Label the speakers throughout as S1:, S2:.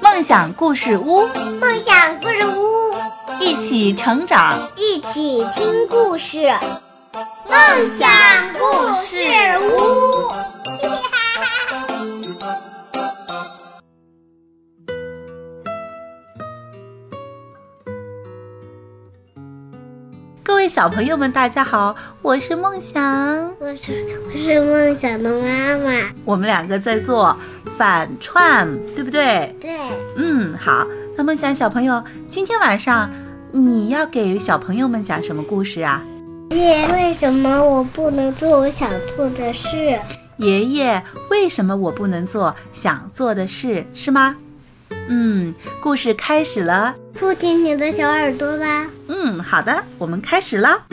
S1: 梦想故事屋，
S2: 梦想故事屋，
S1: 一起成长，
S2: 一起听故事。梦想故事屋，
S1: 位小朋友们，大家好，我是梦想，
S2: 我是我是梦想的妈妈。
S1: 我们两个在做反串，对不对？
S2: 对，
S1: 嗯，好。那梦想小朋友，今天晚上你要给小朋友们讲什么故事啊？
S2: 爷爷，为什么我不能做我想做的事？
S1: 爷爷，为什么我不能做想做的事？是吗？嗯，故事开始了。
S2: 竖起你的小耳朵吧。
S1: 嗯，好的，我们开始了。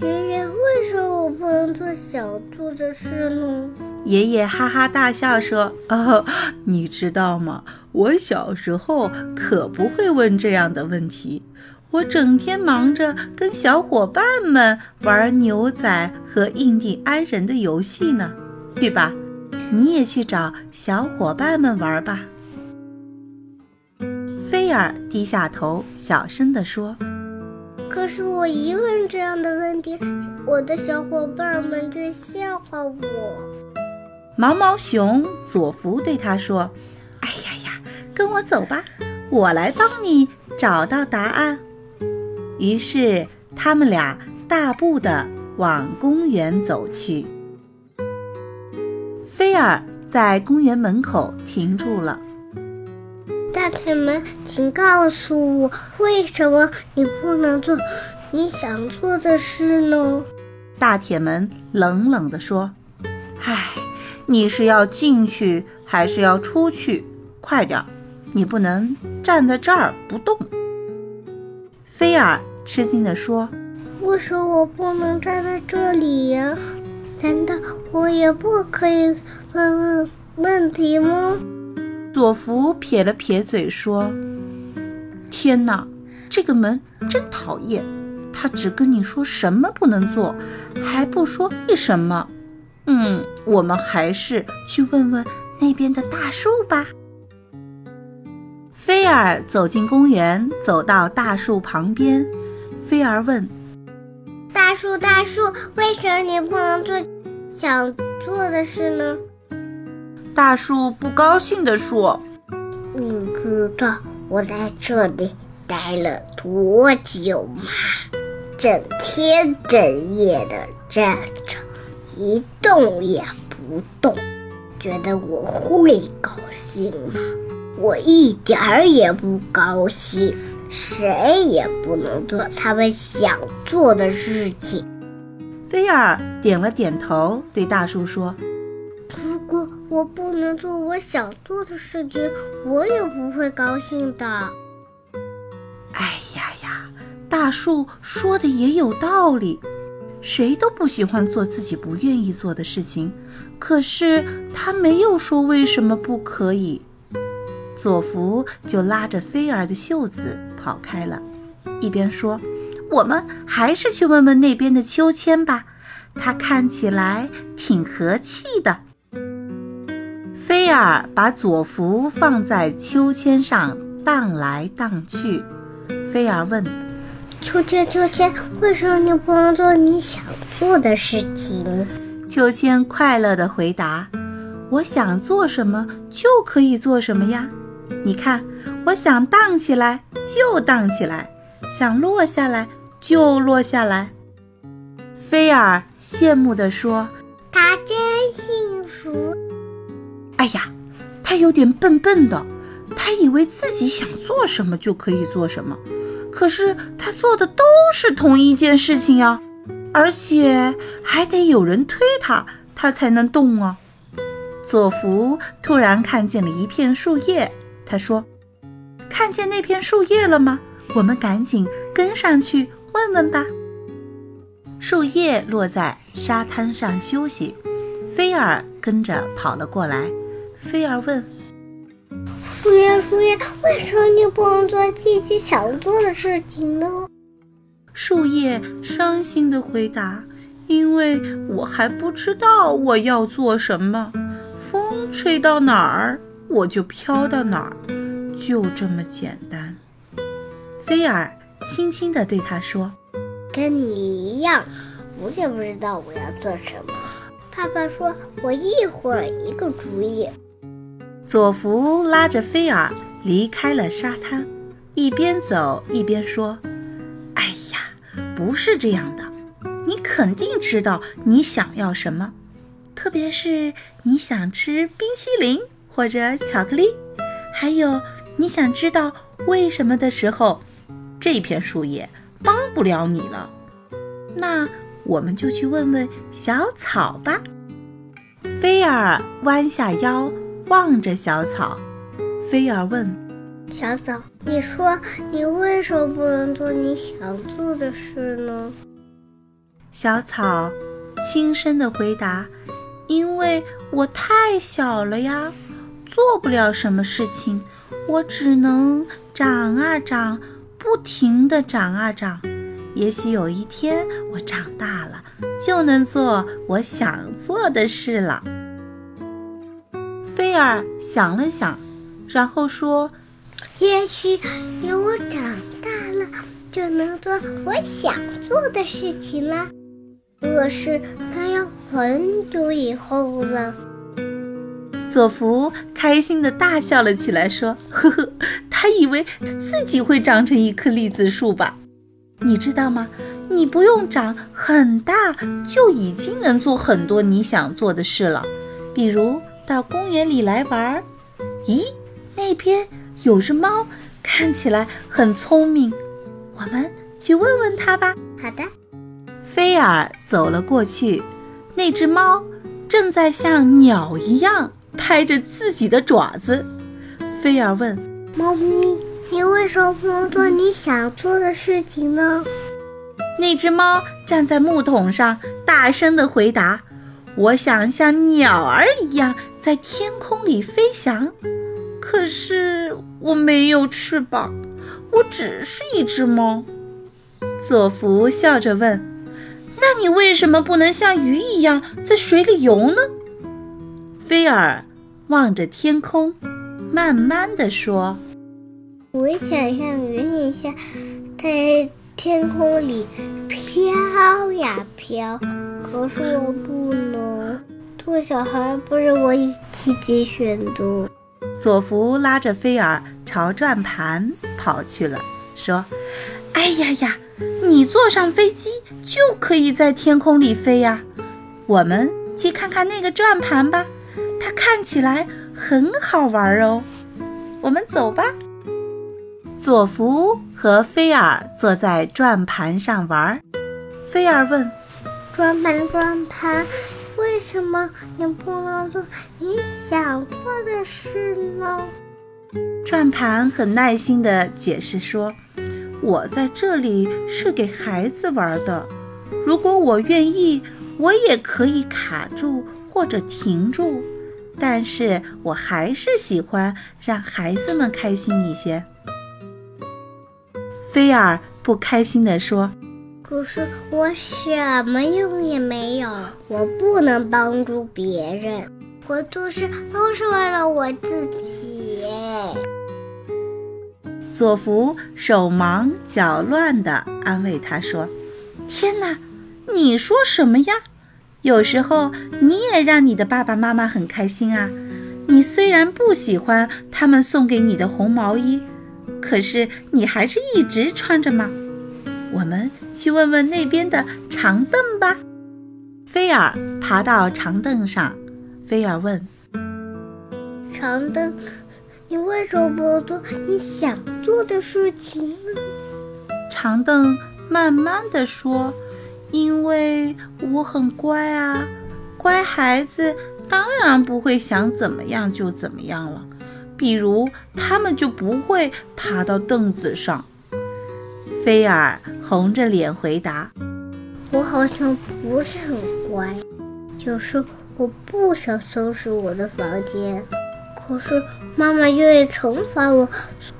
S2: 爷爷，为什么我不能做小兔的事呢？
S1: 爷爷哈哈大笑说：“哦，你知道吗？我小时候可不会问这样的问题。我整天忙着跟小伙伴们玩牛仔和印第安人的游戏呢，对吧？你也去找小伙伴们玩吧。”菲尔低下头，小声地说：“
S2: 可是我一问这样的问题，我的小伙伴们就笑话我。”
S1: 毛毛熊佐福对他说：“哎呀呀，跟我走吧，我来帮你找到答案。”于是他们俩大步地往公园走去。菲尔在公园门口停住了。
S2: 大铁门，请告诉我，为什么你不能做你想做的事呢？
S1: 大铁门冷冷地说：“唉，你是要进去还是要出去？快点，你不能站在这儿不动。”菲尔吃惊地说：“
S2: 为什么我不能站在这里呀？难道我也不可以问问问题吗？”
S1: 佐福撇了撇嘴说：“天哪，这个门真讨厌！他只跟你说什么不能做，还不说为什么。嗯，我们还是去问问那边的大树吧。”菲尔走进公园，走到大树旁边。菲尔问：“
S2: 大树，大树，为什么你不能做想做的事呢？”
S1: 大树不高兴地说：“
S2: 你知道我在这里待了多久吗？整天整夜的站着，一动也不动。觉得我会高兴吗？我一点儿也不高兴。谁也不能做他们想做的事情。”
S1: 菲尔点了点头，对大树说。
S2: 如果我不能做我想做的事情，我也不会高兴的。
S1: 哎呀呀，大树说的也有道理，谁都不喜欢做自己不愿意做的事情。可是他没有说为什么不可以。佐福就拉着菲儿的袖子跑开了，一边说：“我们还是去问问那边的秋千吧，它看起来挺和气的。”菲尔把左福放在秋千上荡来荡去。菲尔问：“
S2: 秋千，秋千，为什么你不能做你想做的事情？”
S1: 秋千快乐地回答：“我想做什么就可以做什么呀！你看，我想荡起来就荡起来，想落下来就落下来。”菲尔羡慕地说：“
S2: 他真幸福。”
S1: 哎呀，他有点笨笨的，他以为自己想做什么就可以做什么，可是他做的都是同一件事情呀，而且还得有人推他，他才能动啊。佐福突然看见了一片树叶，他说：“看见那片树叶了吗？我们赶紧跟上去问问吧。”树叶落在沙滩上休息，菲尔跟着跑了过来。菲尔问：“
S2: 树叶，树叶，为什么你不能做自己想做的事情呢？”
S1: 树叶伤心地回答：“因为我还不知道我要做什么。风风吹到哪儿，我就飘到哪儿，就这么简单。”菲尔轻轻地对他说：“
S2: 跟你一样，我也不知道我要做什么。爸爸说我一会儿一个主意。”
S1: 佐福拉着菲尔离开了沙滩，一边走一边说：“哎呀，不是这样的，你肯定知道你想要什么，特别是你想吃冰淇淋或者巧克力，还有你想知道为什么的时候，这片树叶帮不了你了。那我们就去问问小草吧。”菲尔弯下腰。望着小草，菲儿问：“
S2: 小草，你说你为什么不能做你想做的事呢？”
S1: 小草轻声的回答：“因为我太小了呀，做不了什么事情，我只能长啊长，不停地长啊长。也许有一天我长大了，就能做我想做的事了。”菲尔想了想，然后说：“
S2: 也许有我长大了，就能做我想做的事情了。可是那要很久以后了。”
S1: 佐福开心的大笑了起来，说：“呵呵，他以为它自己会长成一棵栗子树吧？你知道吗？你不用长很大，就已经能做很多你想做的事了，比如……”到公园里来玩儿，咦，那边有只猫，看起来很聪明，我们去问问它吧。
S2: 好的。
S1: 菲尔走了过去，那只猫正在像鸟一样拍着自己的爪子。菲尔问：“
S2: 猫咪，你为什么不能做你想做的事情呢？”
S1: 那只猫站在木桶上，大声地回答。我想像鸟儿一样在天空里飞翔，可是我没有翅膀，我只是一只猫。佐福笑着问：“那你为什么不能像鱼一样在水里游呢？”菲尔望着天空，慢慢地说：“
S2: 我想像云一样在天空里飘呀飘。”可是我不能做小孩，不是我自己选的。
S1: 佐福拉着菲尔朝转盘跑去了，说：“哎呀呀，你坐上飞机就可以在天空里飞呀！我们去看看那个转盘吧，它看起来很好玩哦。我们走吧。”佐福和菲尔坐在转盘上玩，菲尔问。
S2: 转盘转盘，为什么你不能做你想做的事呢？
S1: 转盘很耐心地解释说：“我在这里是给孩子玩的，如果我愿意，我也可以卡住或者停住，但是我还是喜欢让孩子们开心一些。”菲尔不开心地说。
S2: 可是我什么用也没有，我不能帮助别人，我做事都是为了我自己。
S1: 佐福手忙脚乱地安慰他说：“天哪，你说什么呀？有时候你也让你的爸爸妈妈很开心啊。你虽然不喜欢他们送给你的红毛衣，可是你还是一直穿着吗？”我们去问问那边的长凳吧。菲尔爬到长凳上，菲尔问：“
S2: 长凳，你为什么不做你想做的事情呢？”
S1: 长凳慢慢的说：“因为我很乖啊，乖孩子当然不会想怎么样就怎么样了。比如，他们就不会爬到凳子上。”菲尔红着脸回答：“
S2: 我好像不是很乖，有时我不想收拾我的房间，可是妈妈愿意惩罚我，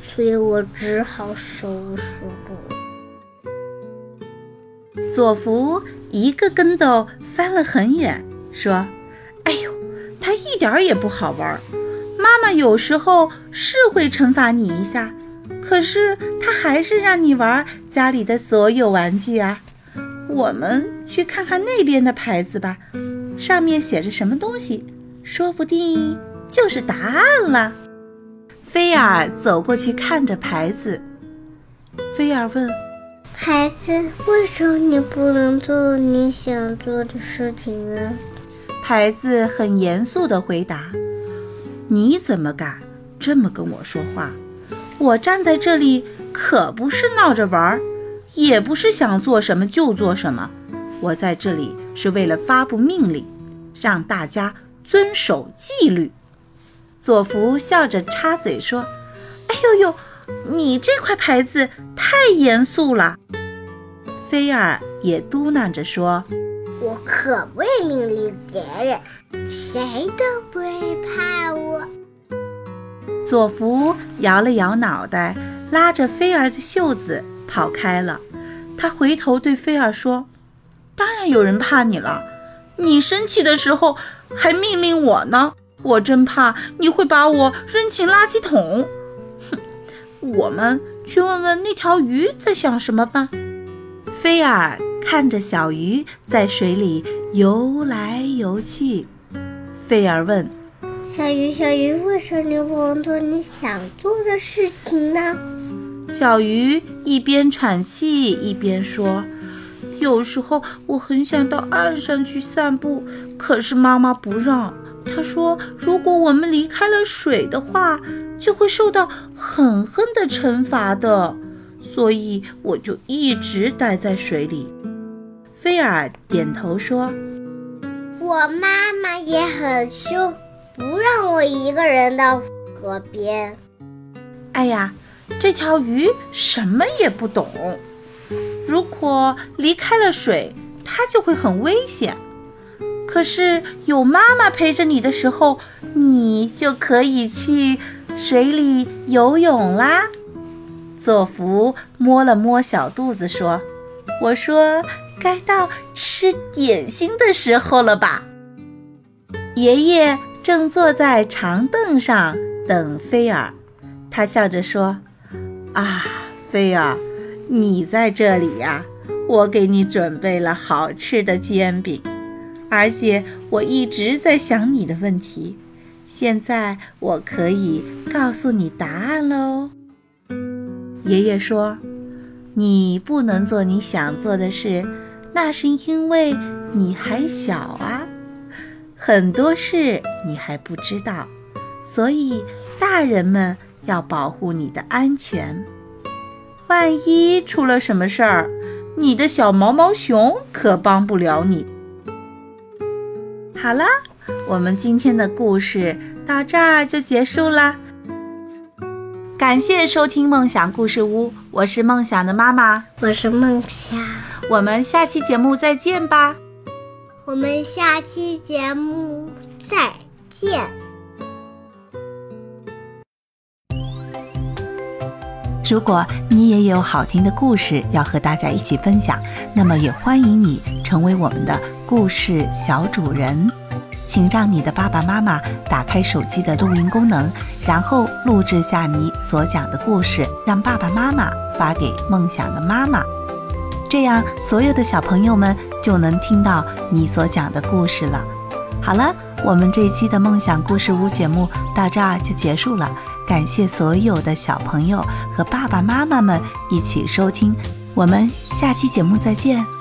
S2: 所以我只好收拾了。”
S1: 佐福一个跟斗翻了很远，说：“哎呦，它一一点也不好玩。妈妈有时候是会惩罚你一下，可是她还是让你玩家里的所有玩具啊。我们去看看那边的牌子吧，上面写着什么东西，说不定就是答案了。菲尔走过去看着牌子，菲尔问：“
S2: 孩子，为什么你不能做你想做的事情呢？”
S1: 牌子很严肃地回答：“你怎么敢这么跟我说话？我站在这里可不是闹着玩儿。”也不是想做什么就做什么，我在这里是为了发布命令，让大家遵守纪律。佐福笑着插嘴说：“哎呦呦，你这块牌子太严肃了。”菲尔也嘟囔着说：“
S2: 我可不会命令别人，谁都不会怕我。”
S1: 佐福摇了摇脑袋，拉着菲儿的袖子。跑开了，他回头对菲儿说：“当然有人怕你了，你生气的时候还命令我呢，我真怕你会把我扔进垃圾桶。”哼，我们去问问那条鱼在想什么吧。菲儿看着小鱼在水里游来游去，菲儿问：“
S2: 小鱼，小鱼，为什么你不能做你想做的事情呢？”
S1: 小鱼一边喘气一边说：“有时候我很想到岸上去散步，可是妈妈不让。她说，如果我们离开了水的话，就会受到狠狠的惩罚的。所以我就一直待在水里。”菲尔点头说：“
S2: 我妈妈也很凶，不让我一个人到河边。”
S1: 哎呀！这条鱼什么也不懂。如果离开了水，它就会很危险。可是有妈妈陪着你的时候，你就可以去水里游泳啦。佐福摸了摸小肚子，说：“我说该到吃点心的时候了吧？”爷爷正坐在长凳上等菲尔，他笑着说。啊，菲儿，你在这里呀！我给你准备了好吃的煎饼，而且我一直在想你的问题。现在我可以告诉你答案喽。爷爷说：“你不能做你想做的事，那是因为你还小啊，很多事你还不知道，所以大人们。”要保护你的安全，万一出了什么事儿，你的小毛毛熊可帮不了你。好了，我们今天的故事到这儿就结束了。感谢收听梦想故事屋，我是梦想的妈妈，
S2: 我是梦想，
S1: 我们下期节目再见吧。
S2: 我们下期节目再见。
S1: 如果你也有好听的故事要和大家一起分享，那么也欢迎你成为我们的故事小主人。请让你的爸爸妈妈打开手机的录音功能，然后录制下你所讲的故事，让爸爸妈妈发给梦想的妈妈。这样，所有的小朋友们就能听到你所讲的故事了。好了，我们这一期的梦想故事屋节目到这儿就结束了。感谢所有的小朋友和爸爸妈妈们一起收听，我们下期节目再见。